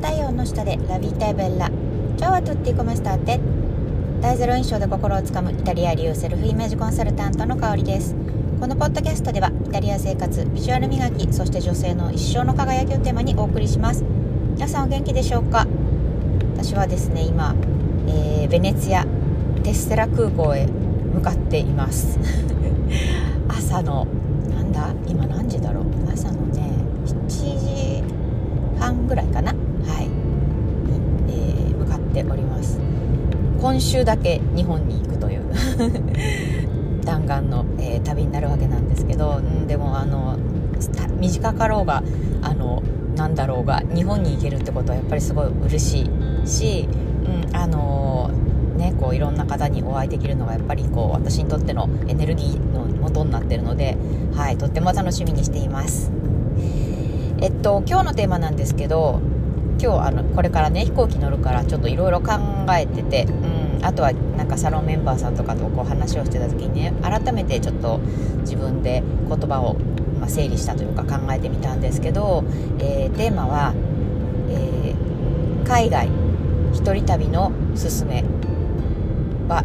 太陽の下でラビタベラ。チャワトッティコマスターテ大ゼロ印象で心をつかむイタリア流セルフイメージコンサルタントの香りです。このポッドキャストではイタリア生活ビジュアル磨きそして女性の一生の輝きをテーマにお送りします。皆さんお元気でしょうか？私はですね今、えー、ベネツィアテステラ空港へ向かっています。朝のなんだ？今何時だろう？朝のね7時半ぐらいかな、ております今週だけ日本に行くという 弾丸の、えー、旅になるわけなんですけど、うん、でもあの短かろうがあのなんだろうが日本に行けるってことはやっぱりすごい嬉しいし、うん、あのね、こういろんな方にお会いできるのがやっぱりこう私にとってのエネルギーの元になってるので、はい、とっても楽しみにしています。えっと今日のテーマなんですけど今日あのこれからね飛行機乗るからちょっといろいろ考えてて、うん、あとはなんかサロンメンバーさんとかとこう話をしてた時にね改めてちょっと自分で言葉を、まあ、整理したというか考えてみたんですけど、えー、テーマは、えー、海外一人旅のすすめは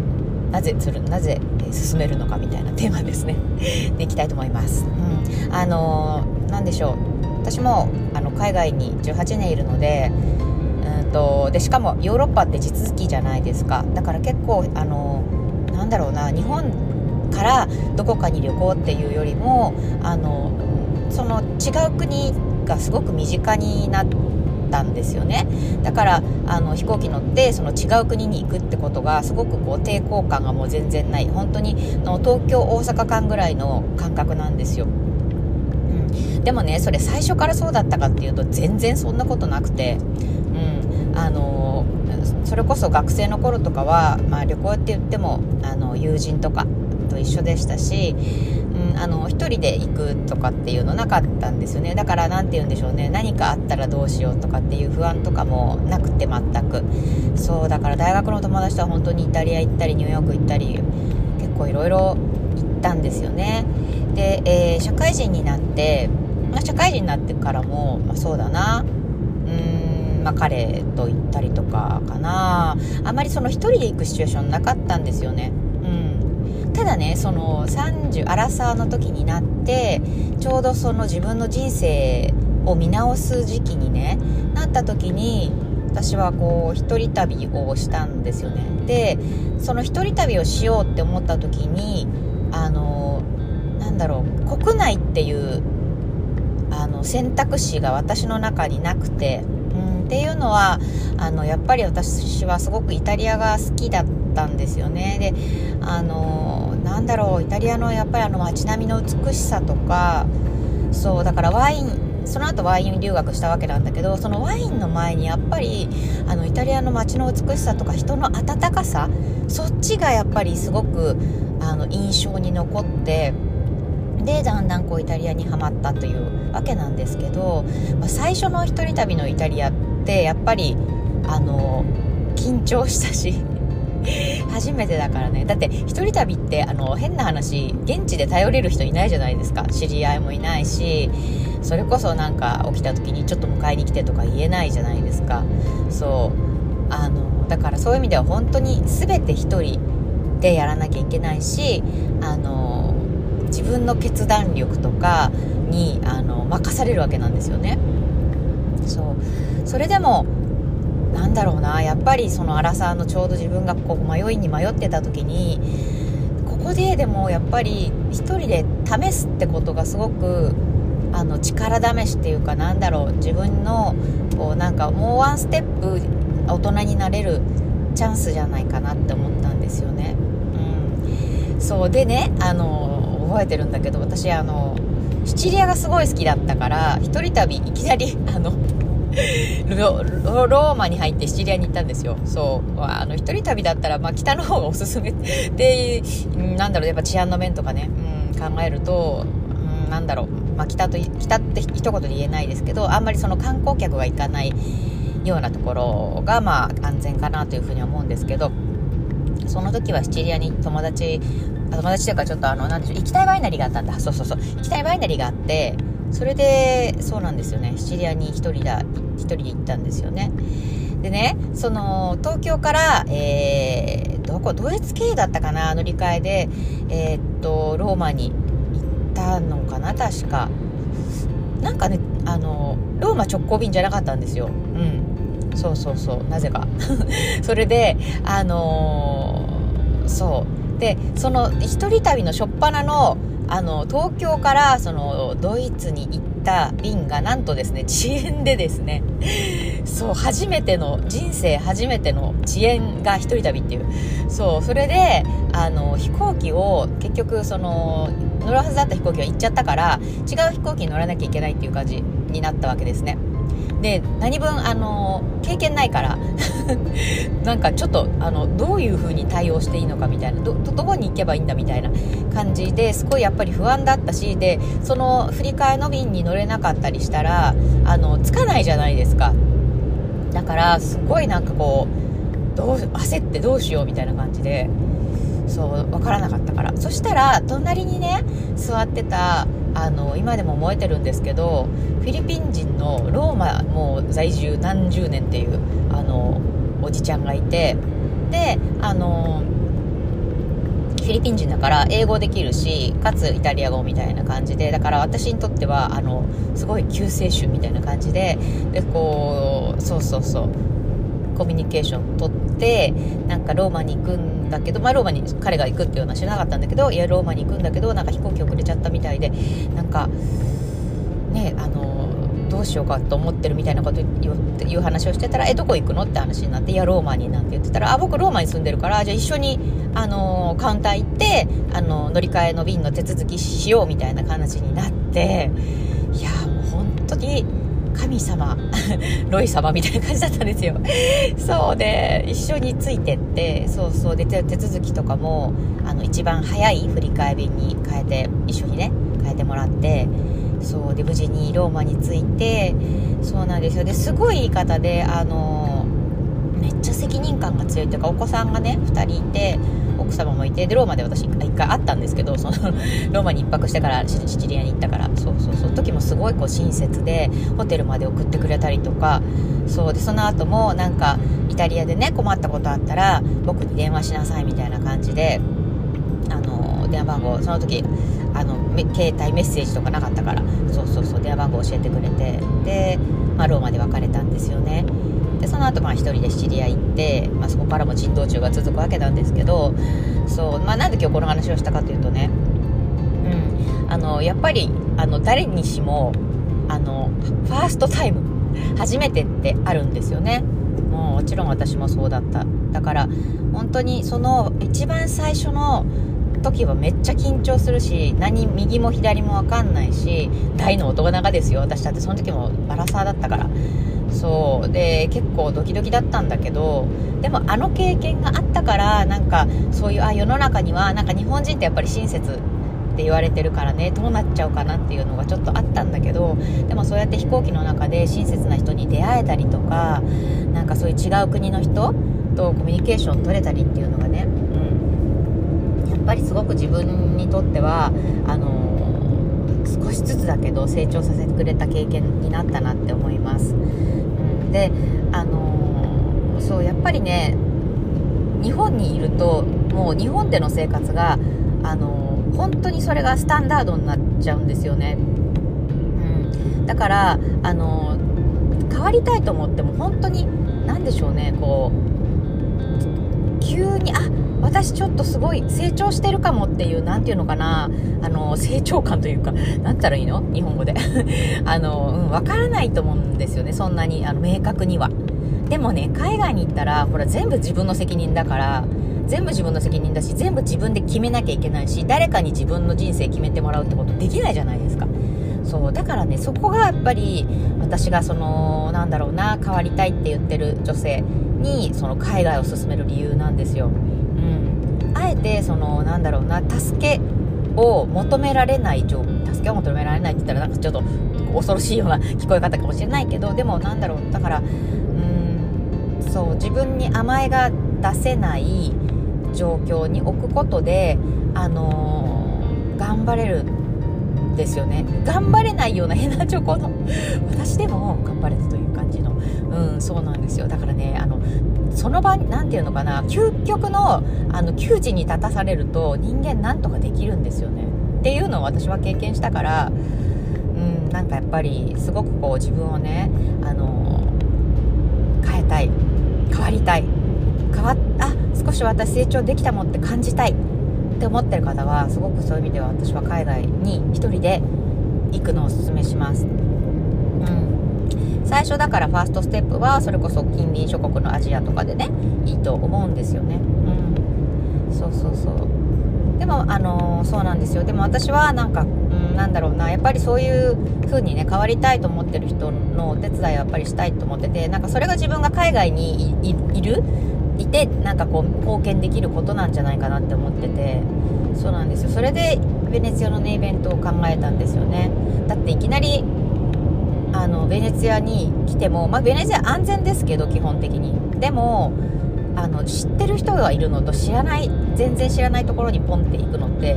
なぜするなぜ進めるのかみたいなテーマですね。でいきたいと思います、うん、あの何でしょう。私もあの海外に18年いるのでうんとでしかもヨーロッパって地続きじゃないですか。だから結構あのなんだろうな日本からどこかに旅行っていうよりもあのその違う国がすごく身近になったんですよね。だからあの飛行機乗ってその違う国に行くってことがすごくこう抵抗感がもう全然ない。本当にの東京大阪間ぐらいの感覚なんですよ、でもねそれ最初からそうだったかっていうと全然そんなことなくて。うん。あのそれこそ学生の頃とかは、まあ、旅行って言ってもあの友人とかと一緒でしたしうん、あの1人で行くとかっていうのなかったんですよね。だから何て言うんでしょうね。何かあったらどうしようとかっていう不安とかもなくて全く。そうだから大学の友達とは本当にイタリア行ったりニューヨーク行ったり結構いろいろ行ったんですよね。で、えー、社会人になって、まあ、社会人になってからも、まあ、そうだな。うんまあ、彼と行ったりとかかな。あまりその1人で行くシチュエーションなかったんですよね。うん。ただねその30アラサーの時になってちょうどその自分の人生を見直す時期にねなった時に私はこう一人旅をしたんですよね。でその一人旅をしようって思った時にあのなんだろう国内っていうあの選択肢が私の中になくて、うん、っていうのはあのやっぱり私はすごくイタリアが好きだったんですよね。であのなんだろうイタリアのやっぱりあの街並みの美しさとかそうだからワインその後ワイン留学したわけなんだけどそのワインの前にやっぱりあのイタリアの街の美しさとか人の温かさそっちがやっぱりすごくあの印象に残ってでだんだんこうイタリアにはまったというわけなんですけど、まあ、最初の一人旅のイタリアってやっぱりあの緊張したし 初めてだからね。だって一人旅ってあの変な話現地で頼れる人いないじゃないですか。知り合いもいないしそれこそなんか起きた時にちょっと迎えに来てとか言えないじゃないですか。そう。あのだからそういう意味では本当に全て一人でやらなきゃいけないしあの自分の決断力とかにあの任されるわけなんですよね。そう。それでもなんだろうなやっぱりそのアラサーのちょうど自分がこう迷いに迷ってた時にここででもやっぱり1人で試すってことがすごくあの力試しっていうかなんだろう自分のこうなんかもうワンステップ大人になれるチャンスじゃないかなって思ったんですよね。うん、そう。でねあの覚えてるんだけど私あのシチリアがすごい好きだったから一人旅いきなり あのローマに入ってシチリアに行ったんですよ。そうあの一人旅だったら、まあ、北の方がおすすめ。でなんだろうやっぱ治安の面とかね、うん、考えると、うん、なんだろう、まあ、北と北って一言で言えないですけどあんまりその観光客が行かないようなところが、まあ、安全かなというふうに思うんですけどその時はシチリアに友達友達というかちょっとあのなんでしょう行きたいワイナリーがあったんだ。そうそうそう。行きたいワイナリーがあってそれでそうなんですよね。シチリアに1人だ1一人で行ったんですよね。でねその東京からえー、どこ？ドイツ系だったかな？乗り換えでえー、っとローマに行ったのかな？確か。なんかねあのローマ直行便じゃなかったんですよ。うん。そうそうそう。なぜか。それであのー、そう。でその一人旅の初っ端のあの東京からそのドイツに行った便がなんとですね遅延でですね そう初めての人生初めての遅延が一人旅っていう。そうそれであの飛行機を結局その乗るはずだった飛行機は行っちゃったから違う飛行機に乗らなきゃいけないっていう感じになったわけですね。で何分あの経験ないから なんかちょっとあのどういう風に対応していいのかみたいなどどこに行けばいいんだみたいな感じですごいやっぱり不安だったしでその振り替えの便に乗れなかったりしたらあのつかないじゃないですか。だからすごいなんかこうどう焦ってどうしようみたいな感じでそう分からなかったから。そしたら隣にね座ってたあの今でも燃えてるんですけどフィリピン人のローマもう在住何十年っていうあのおじちゃんがいてであのフィリピン人だから英語できるしかつイタリア語みたいな感じでだから私にとってはあのすごい救世主みたいな感じででこうそうそうそう。コミュニケーション取ってなんかローマに行くんだけど、まあ、ローマに彼が行くっていうのは知らなかったんだけどいやローマに行くんだけどなんか飛行機遅れちゃったみたいでなんかねあのどうしようかと思ってるみたいなこという話をしてたら「えどこ行くの?」って話になって「いやローマに」なんて言ってたら「あ僕ローマに住んでるからじゃあ一緒にあのカウンター行ってあの乗り換えの便の手続きしよう」みたいな話になっていやもう本当に。神様 ロイ様みたいな感じだったんですよ。そうで一緒についてってそうそう。で手続きとかもあの一番早い振り替え便に変えて一緒にね変えてもらってそう。で無事にローマに着いてそうなんですよ。ですごい言い方であのめっちゃ責任感が強いというかお子さんがね2人いて奥様もいてでローマで私1回会ったんですけどそのローマに1泊してからシチリアに行ったから。そうそうその時もすごいこう親切でホテルまで送ってくれたりとか。そう。でその後もなんかイタリアでね困ったことあったら僕に電話しなさいみたいな感じであの電話番号その時あの携帯メッセージとかなかったから。そうそうそう。電話番号教えてくれて。で、まあ、ローマで別れたんですよね。でその後まあ1人でシチリア行って、まあ、そこからも珍道中が続くわけなんですけどそう、まあ、なんで今日この話をしたかというとね、うん、あのやっぱりあの誰にしもあのファーストタイム初めてってあるんですよね。もうもちろん私もそうだった。だから本当にその一番最初の時はめっちゃ緊張するし何右も左も分かんないし大の大人がですよ私だって。その時もバラサーだったから。そうで結構ドキドキだったんだけどでもあの経験があったからなんかそういうあ世の中にはなんか日本人ってやっぱり親切って言われてるからねどうなっちゃうかなっていうのがちょっとあったんだけどでもそうやって飛行機の中で親切な人に出会えたりとかなんかそういう違う国の人とコミュニケーション取れたりっていうのがね、うん、やっぱりすごく自分にとってはあの少しずつだけど成長させてくれた経験になったなって思います。であのー、そうやっぱりね日本にいるともう日本での生活があのー、本当にそれがスタンダードになっちゃうんですよね、うん、だからあのー、変わりたいと思っても本当に何でしょうねこう急にあ私ちょっとすごい成長してるかもっていう何て言うのかな。あの成長感というか何ったらいいの？日本語で。あの、うん、分からないと思うんですよね。そんなにあの明確には。でもね海外に行ったらほら全部自分の責任だから全部自分の責任だし全部自分で決めなきゃいけないし誰かに自分の人生決めてもらうってことできないじゃないですか。そうだからねそこがやっぱり私がそのなんだろうな変わりたいって言ってる女性にその海外を進める理由なんですよ、えてそのなんだろうな助けを求められない助けを求められないって言ったらなんかちょっと恐ろしいような聞こえ方かもしれないけどでもなんだろうだからうんそう自分に甘えが出せない状況に置くことであのー、頑張れるんですよね。頑張れないようなヘナチョコの 私でも頑張れたという感じのうんそうなんですよ。だからねあのその場何て言うのかな究極のあの窮地に立たされると人間なんとかできるんですよね。っていうのを私は経験したからうんなんかやっぱりすごくこう自分をねあの変えたい。変わりたい。変わあ少し私成長できたもんって感じたい。って思ってる方はすごくそういう意味では私は海外に1人で行くのをおすすめします。うん。最初だからファーストステップはそれこそ近隣諸国のアジアとかでねいいと思うんですよね。うん、そうそうそう。でもあの、そうなんですよ。でも私はなんか、うん、なんだろうな。やっぱりそういう風にね変わりたいと思ってる人のお手伝いはやっぱりしたいと思っててなんかそれが自分が海外にいるいてなんかこう貢献できることなんじゃないかなって思ってて。そうなんですよ。それでベネツィアのねイベントを考えたんですよね。だっていきなりあのベネツィアに来ても、まあ、ベネツィア安全ですけど基本的に。でもあの知ってる人がいるのと知らない全然知らないところにポンって行くのって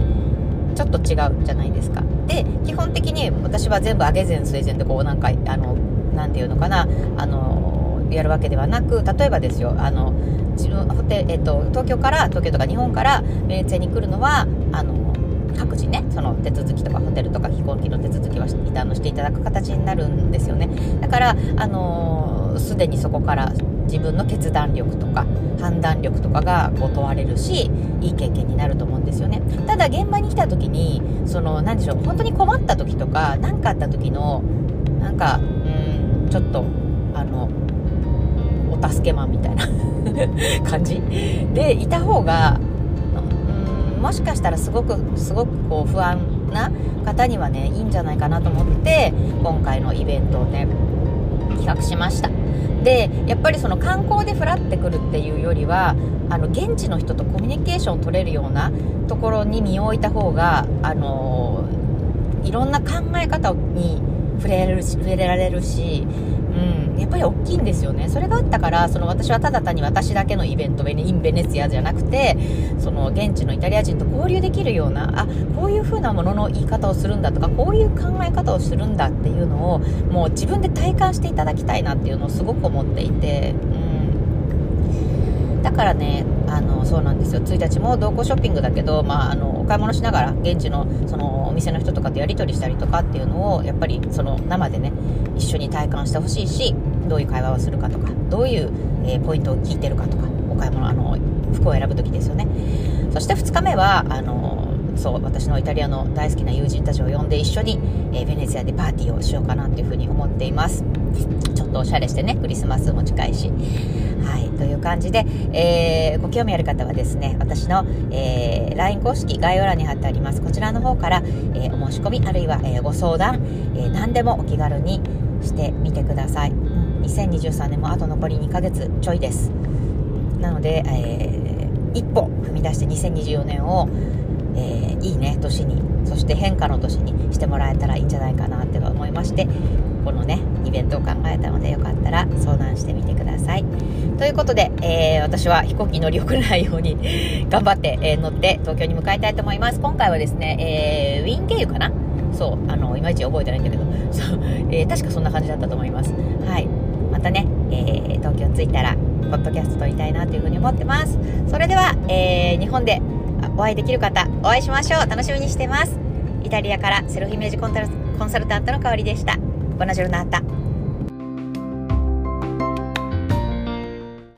ちょっと違うじゃないですか。で基本的に私は全部上げ膳据え膳でこうなんかあのなていうのかなあのやるわけではなく例えばですよあの自分ホテ、えっと、東京から東京とか日本からベネツィアに来るのはあの各自ねその手続きとかホテルとか飛行機の手続きはあのしていただく形になるんですよね。だからあのすでにそこから自分の決断力とか判断力とかがこう問われるしいい経験になると思うんですよね。ただ現場に来た時にその何でしょう本当に困った時とか何かあった時のなんかうんちょっとあのお助けマンみたいな 感じでいた方がもしかしたらすごくすごくこう不安な方にはねいいんじゃないかなと思って今回のイベントをね企画しました。でやっぱりその観光でふらってくるっていうよりはあの現地の人とコミュニケーションを取れるようなところに身を置いた方があのいろんな考え方に触れるし触れられるしうん、やっぱり大きいんですよね。それがあったから、その私はただ単に私だけのイベント、インベネツィアじゃなくて、その現地のイタリア人と交流できるような、あ、こういう風なものの言い方をするんだとか、こういう考え方をするんだっていうのを、もう自分で体感していただきたいなっていうのをすごく思っていて、うん。だからね、あの、そうなんですよ。1日も同行ショッピングだけど、まあ、あの、お買い物しながら、現地の、その、お店の人とかとやり取りしたりとかっていうのを、やっぱり、その、生でね、一緒に体感してほしいしどういう会話をするかとかどういう、えー、ポイントを聞いてるかとかお買い物あの服を選ぶ時ですよね。そして2日目はあのそう私のイタリアの大好きな友人たちを呼んで一緒に、えー、ベネツィアでパーティーをしようかなというふうに思っています。ちょっとおしゃれしてねクリスマスも近いし。はいという感じで、えー、ご興味ある方はですね私の、えー、LINE 公式概要欄に貼ってあります。こちらの方から、えお申し込みあるいは、えご相談、え何でもお気軽にしてみてください、2023年もあと残り2ヶ月ちょいです。なので、えー、一歩踏み出して2024年を、えー、いいね年にそして変化の年にしてもらえたらいいんじゃないかなって思いましてこのねイベントを考えたのでよかったら相談してみてください。ということで、えー、私は飛行機乗り遅れないように頑張って、えー、乗って東京に向かいたいと思います。今回はですね、えー、ウィーン経由かなそうあのいまいち覚えてないんだけど。そう、えー、確かそんな感じだったと思います。はい。またね、えー、東京着いたらポッドキャスト撮りたいなというふうに思ってます。それでは、えー、日本でお会いできる方お会いしましょう。楽しみにしてます。イタリアからセルフイメージコンサルタントの香りでした。ボナジョルナータ。